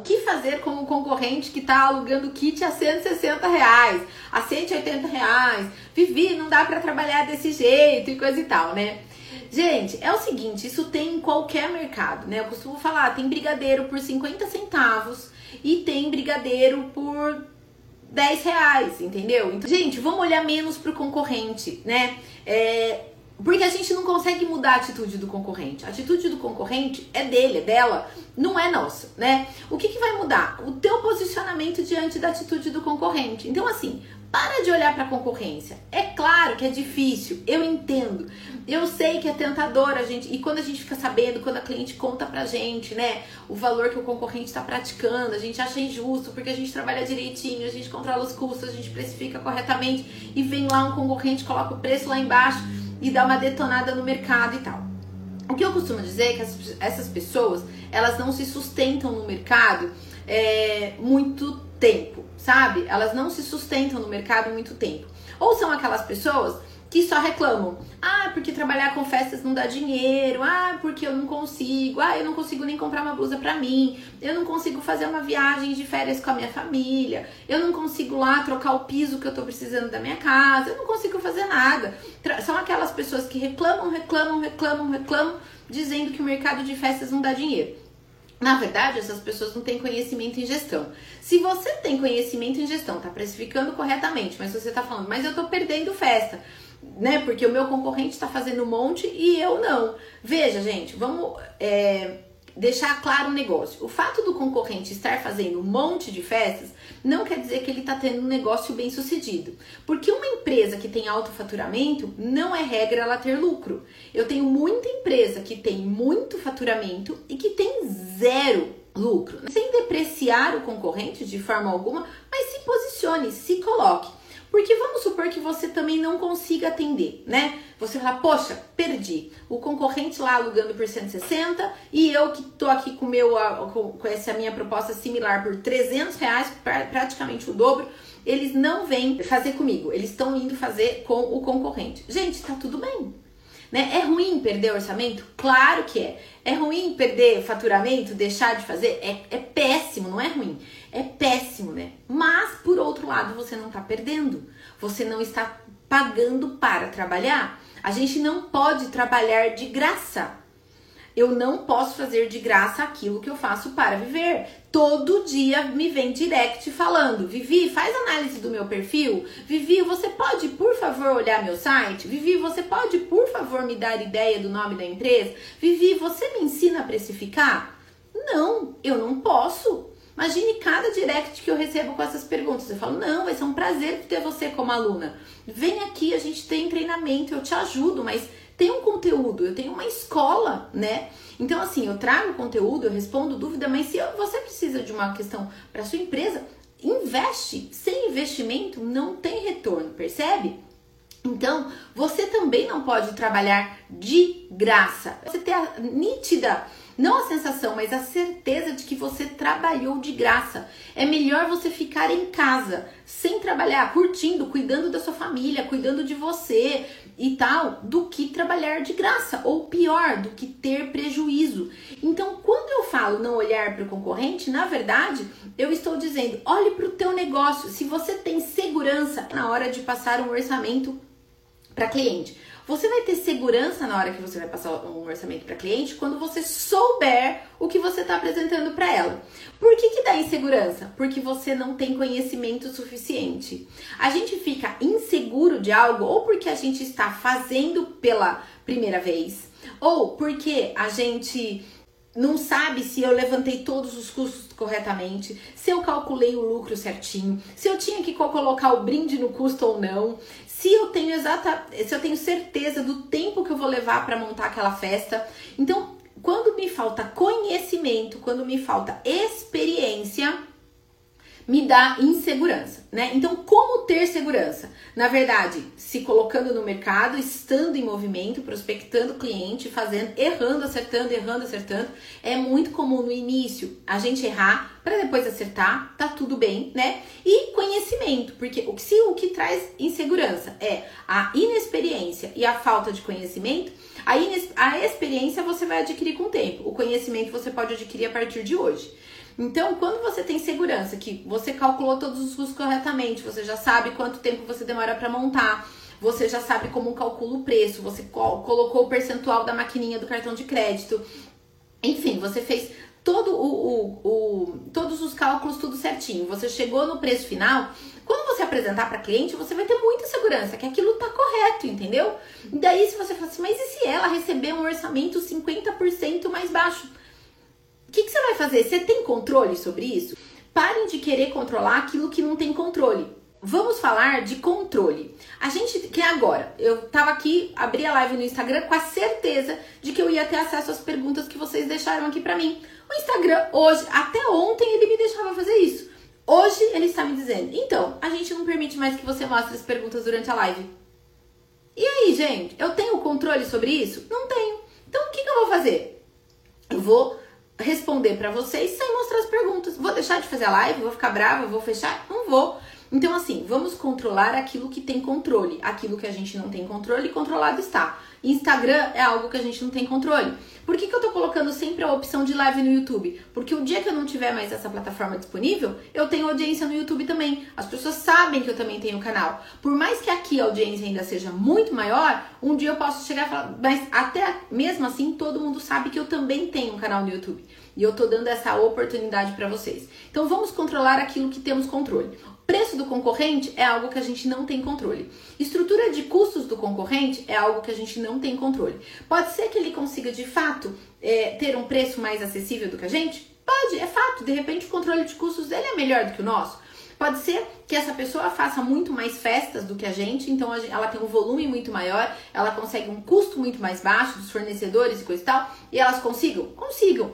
O que fazer com o concorrente que está alugando kit a 160 reais, a 180 reais? Vivi, não dá para trabalhar desse jeito e coisa e tal, né? Gente, é o seguinte, isso tem em qualquer mercado, né? Eu costumo falar, tem brigadeiro por 50 centavos e tem brigadeiro por 10 reais, entendeu? Então, gente, vamos olhar menos pro concorrente, né? É, porque a gente não consegue mudar a atitude do concorrente. A atitude do concorrente é dele, é dela, não é nossa, né? O que, que vai mudar? O teu posicionamento diante da atitude do concorrente. Então, assim, para de olhar para a concorrência. É claro que é difícil, eu entendo. Eu sei que é tentador a gente. E quando a gente fica sabendo, quando a cliente conta pra gente, né, o valor que o concorrente está praticando, a gente acha injusto porque a gente trabalha direitinho, a gente controla os custos, a gente precifica corretamente e vem lá um concorrente, coloca o preço lá embaixo e dá uma detonada no mercado e tal. O que eu costumo dizer é que essas pessoas elas não se sustentam no mercado é, muito tempo, sabe? Elas não se sustentam no mercado muito tempo. Ou são aquelas pessoas que só reclamam. Ah, porque trabalhar com festas não dá dinheiro. Ah, porque eu não consigo. Ah, eu não consigo nem comprar uma blusa pra mim. Eu não consigo fazer uma viagem de férias com a minha família. Eu não consigo lá trocar o piso que eu tô precisando da minha casa. Eu não consigo fazer nada. São aquelas pessoas que reclamam, reclamam, reclamam, reclamam, dizendo que o mercado de festas não dá dinheiro. Na verdade, essas pessoas não têm conhecimento em gestão. Se você tem conhecimento em gestão, tá precificando corretamente, mas você tá falando, mas eu tô perdendo festa né? Porque o meu concorrente está fazendo um monte e eu não. Veja, gente, vamos é, deixar claro o negócio. O fato do concorrente estar fazendo um monte de festas não quer dizer que ele está tendo um negócio bem sucedido. Porque uma empresa que tem alto faturamento, não é regra ela ter lucro. Eu tenho muita empresa que tem muito faturamento e que tem zero lucro. Sem depreciar o concorrente de forma alguma, mas se posicione, se coloque. Porque vamos supor que você também não consiga atender, né? Você fala, poxa, perdi. O concorrente lá alugando por 160 e eu que tô aqui com, meu, com, essa minha proposta similar por 300 reais, praticamente o dobro, eles não vêm fazer comigo. Eles estão indo fazer com o concorrente. Gente, tá tudo bem. Né? É ruim perder orçamento? Claro que é. É ruim perder faturamento, deixar de fazer? É, é péssimo, não é ruim. É péssimo, né? Mas, por outro lado, você não está perdendo. Você não está pagando para trabalhar. A gente não pode trabalhar de graça. Eu não posso fazer de graça aquilo que eu faço para viver. Todo dia me vem direct falando: Vivi, faz análise do meu perfil. Vivi, você pode, por favor, olhar meu site? Vivi, você pode, por favor, me dar ideia do nome da empresa? Vivi, você me ensina a precificar? Não, eu não posso. Imagine cada direct que eu recebo com essas perguntas. Eu falo, não, vai ser um prazer ter você como aluna. Vem aqui, a gente tem treinamento, eu te ajudo, mas tem um conteúdo, eu tenho uma escola, né? Então, assim, eu trago conteúdo, eu respondo dúvida, mas se você precisa de uma questão para sua empresa, investe. Sem investimento não tem retorno, percebe? Então, você também não pode trabalhar de graça. Você ter a nítida não a sensação, mas a certeza de que você trabalhou de graça. É melhor você ficar em casa, sem trabalhar, curtindo, cuidando da sua família, cuidando de você e tal, do que trabalhar de graça. Ou pior, do que ter prejuízo. Então, quando eu falo não olhar para o concorrente, na verdade, eu estou dizendo, olhe para o teu negócio. Se você tem segurança na hora de passar um orçamento para cliente. Você vai ter segurança na hora que você vai passar um orçamento para cliente quando você souber o que você está apresentando para ela. Por que, que dá insegurança? Porque você não tem conhecimento suficiente. A gente fica inseguro de algo ou porque a gente está fazendo pela primeira vez, ou porque a gente não sabe se eu levantei todos os custos corretamente, se eu calculei o lucro certinho, se eu tinha que colocar o brinde no custo ou não, se eu tenho exata, se eu tenho certeza do tempo que eu vou levar para montar aquela festa. Então, quando me falta conhecimento, quando me falta experiência, me dá insegurança, né? Então, como ter segurança? Na verdade, se colocando no mercado, estando em movimento, prospectando cliente, fazendo, errando, acertando, errando, acertando. É muito comum no início a gente errar para depois acertar, tá tudo bem, né? E conhecimento, porque o que se o que traz insegurança é a inexperiência e a falta de conhecimento, a, a experiência você vai adquirir com o tempo, o conhecimento você pode adquirir a partir de hoje. Então, quando você tem segurança que você calculou todos os custos corretamente, você já sabe quanto tempo você demora para montar, você já sabe como calcula o preço, você colocou o percentual da maquininha do cartão de crédito, enfim, você fez todo o, o, o, todos os cálculos tudo certinho. Você chegou no preço final. Quando você apresentar para cliente, você vai ter muita segurança que aquilo tá correto, entendeu? E daí, se você falar assim, mas e se ela receber um orçamento 50% mais baixo? O que, que você vai fazer? Você tem controle sobre isso? Parem de querer controlar aquilo que não tem controle. Vamos falar de controle. A gente que agora, eu tava aqui, abri a live no Instagram com a certeza de que eu ia ter acesso às perguntas que vocês deixaram aqui para mim. O Instagram hoje, até ontem ele me deixava fazer isso. Hoje ele está me dizendo: "Então, a gente não permite mais que você mostre as perguntas durante a live". E aí, gente, eu tenho controle sobre isso? Não tenho. Então, o que, que eu vou fazer? Eu vou responder para vocês sem mostrar as perguntas. Vou deixar de fazer a live? Vou ficar brava? Vou fechar? Não vou. Então, assim, vamos controlar aquilo que tem controle. Aquilo que a gente não tem controle, controlado está. Instagram é algo que a gente não tem controle. Por que, que eu tô colocando sempre a opção de live no YouTube? Porque o dia que eu não tiver mais essa plataforma disponível, eu tenho audiência no YouTube também. As pessoas sabem que eu também tenho canal. Por mais que aqui a audiência ainda seja muito maior, um dia eu posso chegar e falar, mas até mesmo assim todo mundo sabe que eu também tenho um canal no YouTube. E eu tô dando essa oportunidade para vocês. Então vamos controlar aquilo que temos controle. Preço do concorrente é algo que a gente não tem controle. Estrutura de custos do concorrente é algo que a gente não tem controle. Pode ser que ele consiga de fato é, ter um preço mais acessível do que a gente? Pode, é fato. De repente o controle de custos dele é melhor do que o nosso. Pode ser que essa pessoa faça muito mais festas do que a gente, então ela tem um volume muito maior, ela consegue um custo muito mais baixo dos fornecedores e coisa e tal, e elas consigam? Consigam.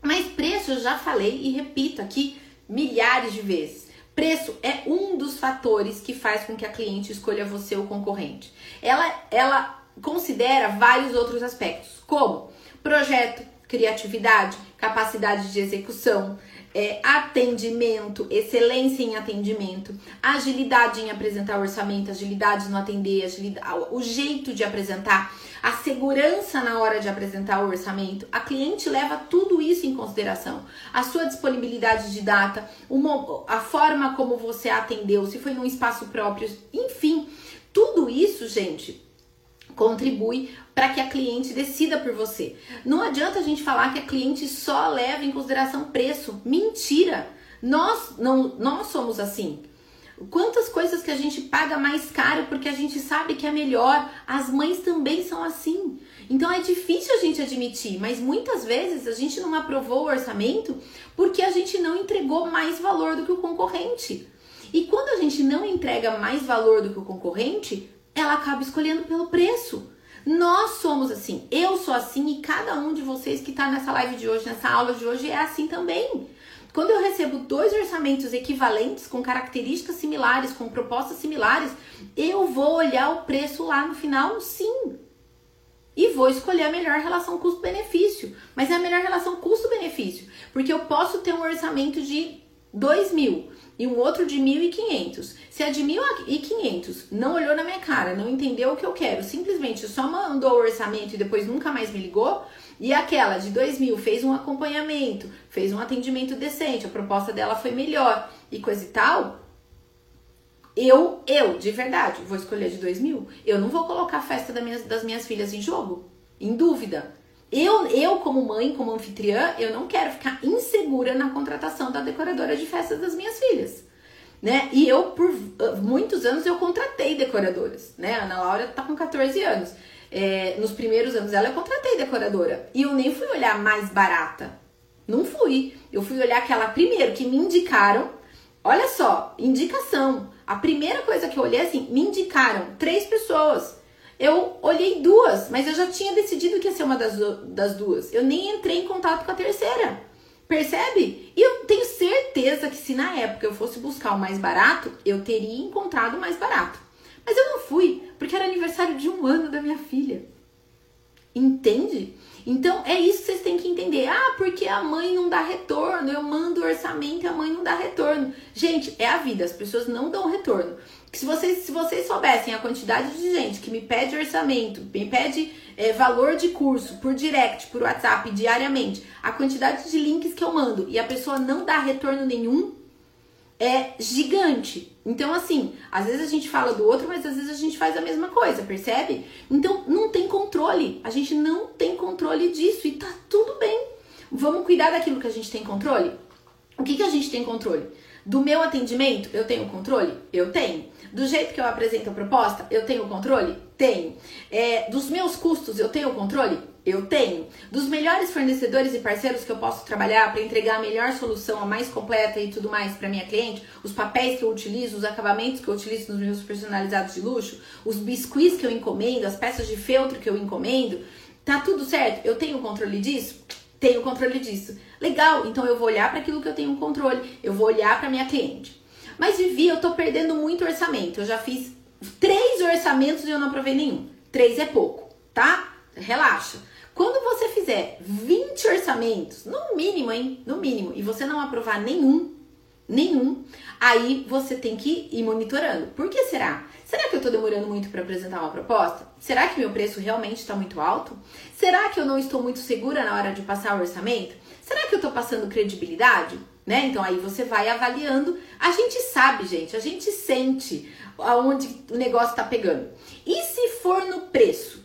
Mas preço eu já falei e repito aqui milhares de vezes. Preço é um dos fatores que faz com que a cliente escolha você ou concorrente. Ela, ela considera vários outros aspectos, como projeto, criatividade, capacidade de execução, é, atendimento, excelência em atendimento, agilidade em apresentar orçamento, agilidade no atender, agilidade, o jeito de apresentar, a segurança na hora de apresentar o orçamento. A cliente leva tudo isso em consideração. A sua disponibilidade de data, uma, a forma como você atendeu, se foi num espaço próprio, enfim, tudo isso, gente, contribui para que a cliente decida por você. Não adianta a gente falar que a cliente só leva em consideração preço. Mentira! Nós não nós somos assim. Quantas coisas que a gente paga mais caro porque a gente sabe que é melhor. As mães também são assim. Então é difícil a gente admitir, mas muitas vezes a gente não aprovou o orçamento porque a gente não entregou mais valor do que o concorrente. E quando a gente não entrega mais valor do que o concorrente, ela acaba escolhendo pelo preço. Nós somos assim, eu sou assim e cada um de vocês que está nessa live de hoje, nessa aula de hoje, é assim também. Quando eu recebo dois orçamentos equivalentes, com características similares, com propostas similares, eu vou olhar o preço lá no final, sim. E vou escolher a melhor relação custo-benefício. Mas é a melhor relação custo-benefício. Porque eu posso ter um orçamento de 2 mil e um outro de 1.500. Se a de 1.500 não olhou na minha cara, não entendeu o que eu quero, simplesmente só mandou o orçamento e depois nunca mais me ligou, e aquela de 2.000 fez um acompanhamento, fez um atendimento decente, a proposta dela foi melhor e coisa e tal, eu, eu, de verdade, vou escolher de 2.000. Eu não vou colocar a festa das minhas, das minhas filhas em jogo, em dúvida. Eu, eu, como mãe, como anfitriã, eu não quero ficar insegura na contratação da decoradora de festas das minhas filhas. Né? E eu, por ah, muitos anos, eu contratei decoradoras. Né? A Ana Laura tá com 14 anos. É, nos primeiros anos dela, eu contratei decoradora. E eu nem fui olhar mais barata. Não fui. Eu fui olhar aquela primeiro que me indicaram. Olha só, indicação. A primeira coisa que eu olhei assim, me indicaram três pessoas. Eu olhei duas, mas eu já tinha decidido que ia ser uma das, das duas. Eu nem entrei em contato com a terceira. Percebe? E eu tenho certeza que se na época eu fosse buscar o mais barato, eu teria encontrado o mais barato. Mas eu não fui, porque era aniversário de um ano da minha filha. Entende? Então é isso que vocês têm que entender. Ah, porque a mãe não dá retorno, eu mando orçamento e a mãe não dá retorno. Gente, é a vida, as pessoas não dão retorno. Se vocês, se vocês soubessem a quantidade de gente que me pede orçamento, me pede é, valor de curso por direct, por WhatsApp, diariamente, a quantidade de links que eu mando e a pessoa não dá retorno nenhum, é gigante. Então, assim, às vezes a gente fala do outro, mas às vezes a gente faz a mesma coisa, percebe? Então, não tem controle. A gente não tem controle disso e tá tudo bem. Vamos cuidar daquilo que a gente tem controle? O que, que a gente tem controle? Do meu atendimento, eu tenho controle? Eu tenho. Do jeito que eu apresento a proposta, eu tenho controle? Tenho. É, dos meus custos, eu tenho controle? Eu tenho. Dos melhores fornecedores e parceiros que eu posso trabalhar para entregar a melhor solução, a mais completa e tudo mais para minha cliente, os papéis que eu utilizo, os acabamentos que eu utilizo nos meus personalizados de luxo, os biscuits que eu encomendo, as peças de feltro que eu encomendo, tá tudo certo? Eu tenho controle disso? Tenho controle disso. Legal, então eu vou olhar para aquilo que eu tenho controle, eu vou olhar para minha cliente. Mas Vivi, eu tô perdendo muito orçamento. Eu já fiz três orçamentos e eu não aprovei nenhum. Três é pouco, tá? Relaxa. Quando você fizer 20 orçamentos, no mínimo, hein? No mínimo, e você não aprovar nenhum, nenhum, aí você tem que ir monitorando. Por que será? Será que eu tô demorando muito para apresentar uma proposta? Será que meu preço realmente está muito alto? Será que eu não estou muito segura na hora de passar o orçamento? Será que eu tô passando credibilidade? né? Então aí você vai avaliando. A gente sabe, gente, a gente sente aonde o negócio tá pegando. E se for no preço?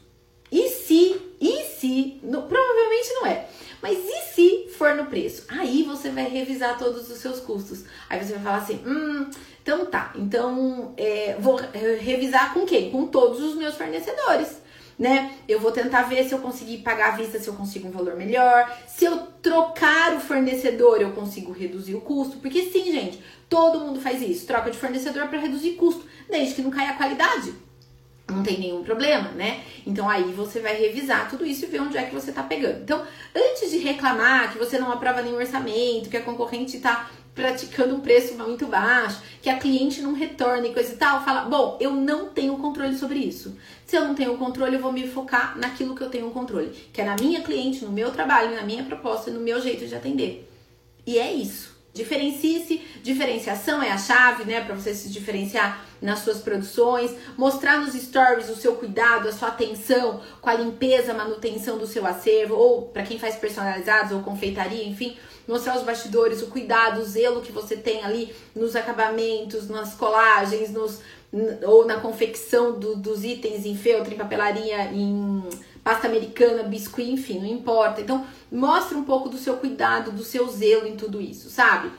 E se, e se, no, provavelmente não é. Mas e se for no preço? Aí você vai revisar todos os seus custos. Aí você vai falar assim, hum, então tá. Então é, vou revisar com quem? Com todos os meus fornecedores né? Eu vou tentar ver se eu conseguir pagar à vista, se eu consigo um valor melhor. Se eu trocar o fornecedor, eu consigo reduzir o custo. Porque sim, gente, todo mundo faz isso. Troca de fornecedor para reduzir custo, desde que não caia a qualidade. Não tem nenhum problema, né? Então aí você vai revisar tudo isso e ver onde é que você tá pegando. Então, antes de reclamar que você não aprova nenhum orçamento, que a concorrente tá praticando um preço muito baixo, que a cliente não retorna e coisa e tal, fala: bom, eu não tenho controle sobre isso. Se eu não tenho controle, eu vou me focar naquilo que eu tenho controle, que é na minha cliente, no meu trabalho, na minha proposta, no meu jeito de atender. E é isso. Diferencie-se, diferenciação é a chave, né, para você se diferenciar nas suas produções, mostrar nos stories o seu cuidado, a sua atenção com a limpeza, manutenção do seu acervo, ou para quem faz personalizados ou confeitaria, enfim, mostrar os bastidores, o cuidado, o zelo que você tem ali nos acabamentos, nas colagens, nos, ou na confecção do, dos itens em feltro, em papelaria, em pasta americana, biscuit, enfim, não importa. Então, mostre um pouco do seu cuidado, do seu zelo em tudo isso, sabe?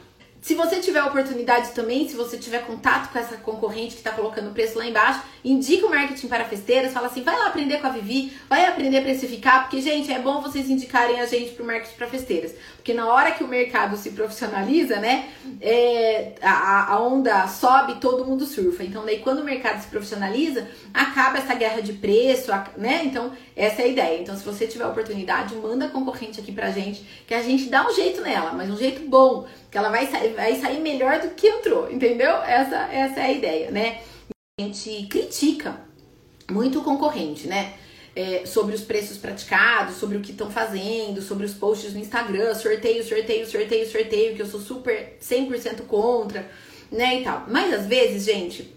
Se você tiver oportunidade também, se você tiver contato com essa concorrente que está colocando o preço lá embaixo, indica o marketing para festeiras, fala assim, vai lá aprender com a Vivi, vai aprender a precificar, porque, gente, é bom vocês indicarem a gente para o marketing para festeiras. Porque na hora que o mercado se profissionaliza, né, é, a, a onda sobe, todo mundo surfa. Então, daí quando o mercado se profissionaliza, acaba essa guerra de preço, né? Então, essa é a ideia. Então, se você tiver oportunidade, manda a concorrente aqui pra gente, que a gente dá um jeito nela, mas um jeito bom, que ela vai sair, vai sair melhor do que entrou, entendeu? Essa, essa é a ideia, né? A gente critica muito o concorrente, né? É, sobre os preços praticados, sobre o que estão fazendo, sobre os posts no Instagram, sorteio, sorteio, sorteio, sorteio, que eu sou super 100% contra, né, e tal. Mas às vezes, gente,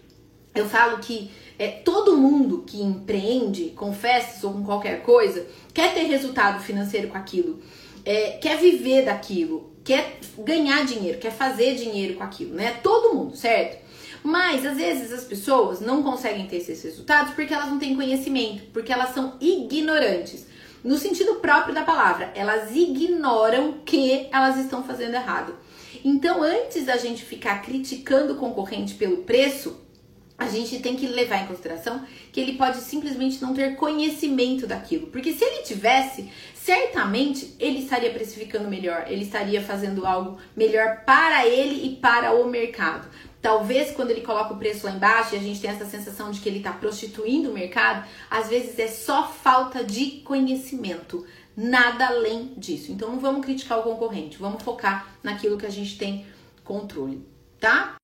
eu falo que é, todo mundo que empreende com festas ou com qualquer coisa quer ter resultado financeiro com aquilo, é, quer viver daquilo, quer ganhar dinheiro, quer fazer dinheiro com aquilo, né? Todo mundo, certo? Mas às vezes as pessoas não conseguem ter esses resultados porque elas não têm conhecimento, porque elas são ignorantes. No sentido próprio da palavra, elas ignoram que elas estão fazendo errado. Então, antes da gente ficar criticando o concorrente pelo preço, a gente tem que levar em consideração que ele pode simplesmente não ter conhecimento daquilo. Porque se ele tivesse, certamente ele estaria precificando melhor, ele estaria fazendo algo melhor para ele e para o mercado. Talvez quando ele coloca o preço lá embaixo e a gente tem essa sensação de que ele está prostituindo o mercado, às vezes é só falta de conhecimento, nada além disso. Então não vamos criticar o concorrente, vamos focar naquilo que a gente tem controle, tá?